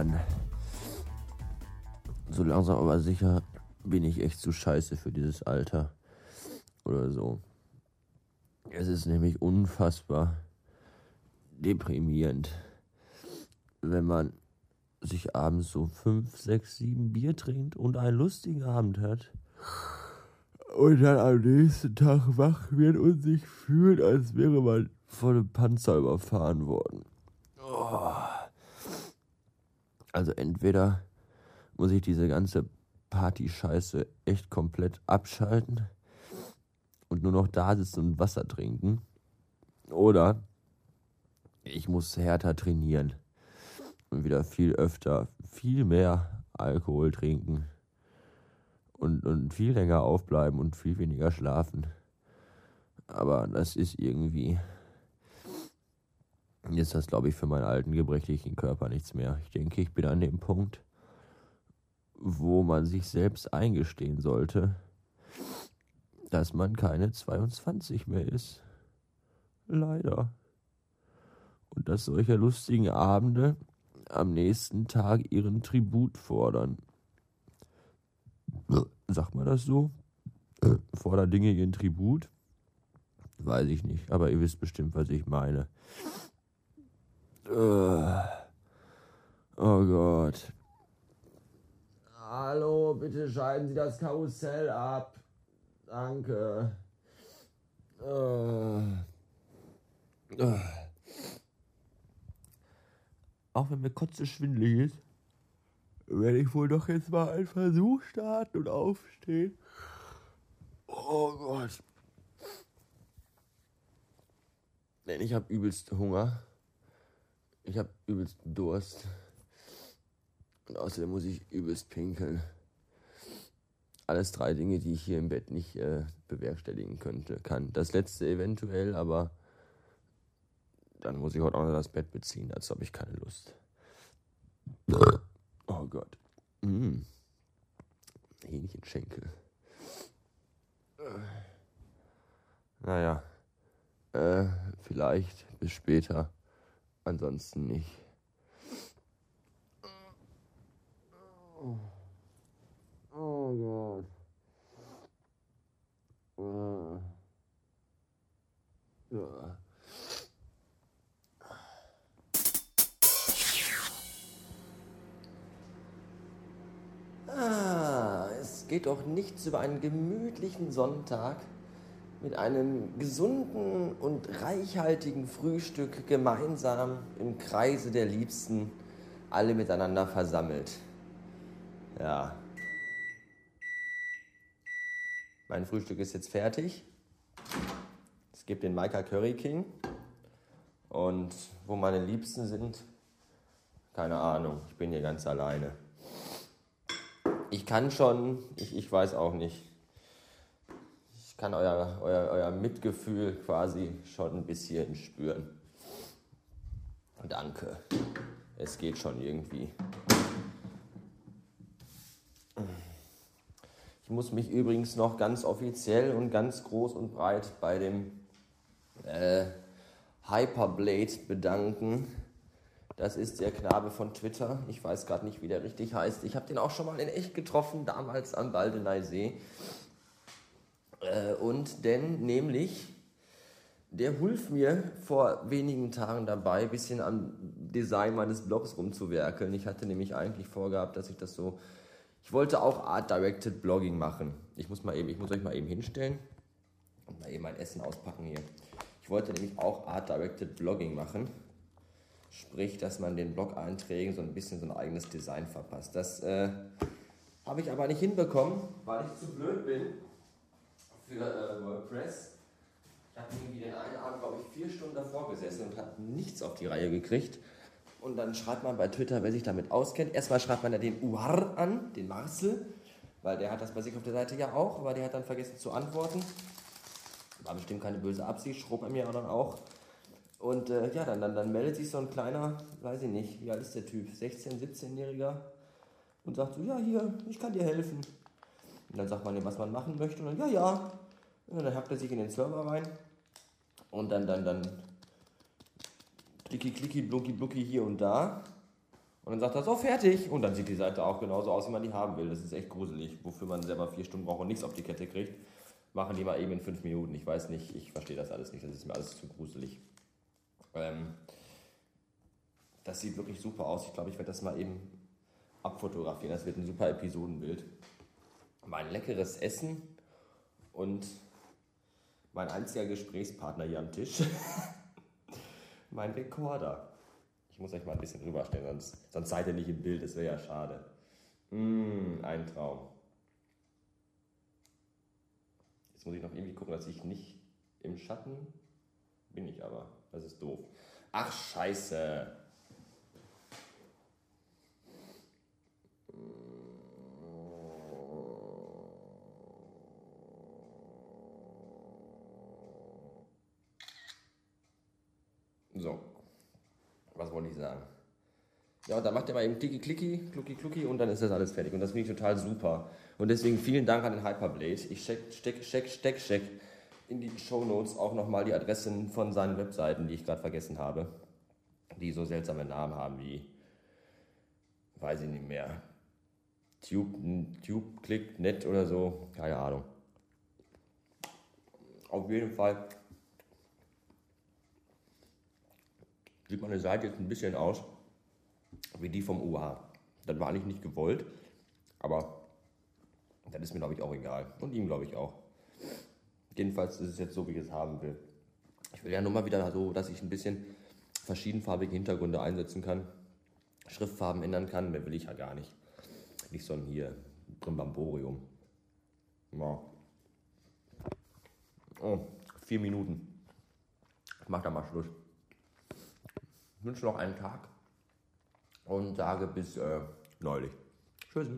Mann. So langsam aber sicher bin ich echt zu scheiße für dieses Alter. Oder so. Es ist nämlich unfassbar deprimierend, wenn man sich abends so fünf, sechs, sieben Bier trinkt und einen lustigen Abend hat und dann am nächsten Tag wach wird und sich fühlt, als wäre man von einem Panzer überfahren worden. Oh. Also entweder muss ich diese ganze Party-Scheiße echt komplett abschalten und nur noch da sitzen und Wasser trinken. Oder ich muss härter trainieren und wieder viel öfter, viel mehr Alkohol trinken und, und viel länger aufbleiben und viel weniger schlafen. Aber das ist irgendwie. Ist das, glaube ich, für meinen alten, gebrechlichen Körper nichts mehr. Ich denke, ich bin an dem Punkt, wo man sich selbst eingestehen sollte, dass man keine 22 mehr ist. Leider. Und dass solche lustigen Abende am nächsten Tag ihren Tribut fordern. Sagt man das so? Fordern Dinge ihren Tribut? Weiß ich nicht, aber ihr wisst bestimmt, was ich meine. Oh Gott. Hallo, bitte schalten Sie das Karussell ab. Danke. Uh. Uh. Auch wenn mir kotze schwindelig ist, werde ich wohl doch jetzt mal einen Versuch starten und aufstehen. Oh Gott. Denn ich habe übelst Hunger. Ich habe übelst Durst. Und außerdem muss ich übelst pinkeln. Alles drei Dinge, die ich hier im Bett nicht äh, bewerkstelligen könnte, kann. Das letzte eventuell, aber dann muss ich heute auch noch das Bett beziehen. Dazu habe ich keine Lust. Oh Gott. Mm. Hähnchenschenkel. Naja. Äh, vielleicht bis später. Ansonsten nicht. Oh, Gott. Uh. Ja. Ah, es geht doch nichts über einen gemütlichen Sonntag mit einem gesunden und reichhaltigen Frühstück gemeinsam im Kreise der Liebsten alle miteinander versammelt. Ja. Mein Frühstück ist jetzt fertig. Es gibt den Maika Curry King. Und wo meine Liebsten sind, keine Ahnung. Ich bin hier ganz alleine. Ich kann schon, ich, ich weiß auch nicht kann euer, euer, euer Mitgefühl quasi schon ein bisschen spüren. Danke. Es geht schon irgendwie. Ich muss mich übrigens noch ganz offiziell und ganz groß und breit bei dem äh, Hyperblade bedanken. Das ist der Knabe von Twitter. Ich weiß gerade nicht, wie der richtig heißt. Ich habe den auch schon mal in echt getroffen, damals am Baldeneysee. Äh, und denn nämlich, der half mir vor wenigen Tagen dabei, ein bisschen am Design meines Blogs rumzuwerkeln. Ich hatte nämlich eigentlich vorgehabt, dass ich das so. Ich wollte auch Art-Directed Blogging machen. Ich muss, mal eben, ich muss euch mal eben hinstellen und mal eben mein Essen auspacken hier. Ich wollte nämlich auch Art-Directed Blogging machen. Sprich, dass man den Blog-Einträgen so ein bisschen so ein eigenes Design verpasst. Das äh, habe ich aber nicht hinbekommen, weil ich zu blöd bin für äh, WordPress. Ich habe irgendwie den einen Abend, glaube ich, vier Stunden davor gesessen und habe nichts auf die Reihe gekriegt. Und dann schreibt man bei Twitter, wer sich damit auskennt. Erstmal schreibt man ja den Uar an, den Marcel, weil der hat das bei sich auf der Seite ja auch, aber der hat dann vergessen zu antworten. War bestimmt keine böse Absicht, schrob er mir dann auch. Und äh, ja, dann, dann, dann meldet sich so ein kleiner, weiß ich nicht, wie alt ist der Typ, 16-, 17-Jähriger und sagt so, ja, hier, ich kann dir helfen. Und dann sagt man ihm, was man machen möchte. Und dann, ja, ja. Und dann hackt er sich in den Server rein. Und dann, dann, dann, klicki, klicki, blucki, blucki hier und da. Und dann sagt er, so fertig. Und dann sieht die Seite auch genauso aus, wie man die haben will. Das ist echt gruselig, wofür man selber vier Stunden braucht und nichts auf die Kette kriegt. Machen die mal eben in fünf Minuten. Ich weiß nicht, ich verstehe das alles nicht. Das ist mir alles zu gruselig. Ähm, das sieht wirklich super aus. Ich glaube, ich werde das mal eben abfotografieren. Das wird ein super Episodenbild. Mein leckeres Essen und mein einziger Gesprächspartner hier am Tisch. mein Rekorder. Ich muss euch mal ein bisschen rüberstellen, sonst, sonst seid ihr nicht im Bild, das wäre ja schade. Mmh, ein Traum. Jetzt muss ich noch irgendwie gucken, dass ich nicht im Schatten bin ich aber. Das ist doof. Ach, scheiße. So, was wollte ich sagen? Ja, und dann macht ihr mal eben klicki klicki, klucki klucki und dann ist das alles fertig. Und das finde ich total super. Und deswegen vielen Dank an den Hyperblade. Ich steck, steck, steck, steck, steck in die Show Notes auch nochmal die Adressen von seinen Webseiten, die ich gerade vergessen habe, die so seltsame Namen haben wie, weiß ich nicht mehr, Tube, Tube Click, Net oder so, keine Ahnung. Auf jeden Fall sieht meine Seite jetzt ein bisschen aus wie die vom UH. Das war eigentlich nicht gewollt, aber das ist mir, glaube ich, auch egal. Und ihm, glaube ich, auch. Jedenfalls ist es jetzt so, wie ich es haben will. Ich will ja nur mal wieder so, dass ich ein bisschen verschiedenfarbige Hintergründe einsetzen kann, Schriftfarben ändern kann. Mehr will ich ja gar nicht. Nicht so ein hier Brimbamborium. Ja. Oh, vier Minuten. Ich mach da mal Schluss. Wünsche noch einen Tag und sage bis äh, neulich. Tschüss.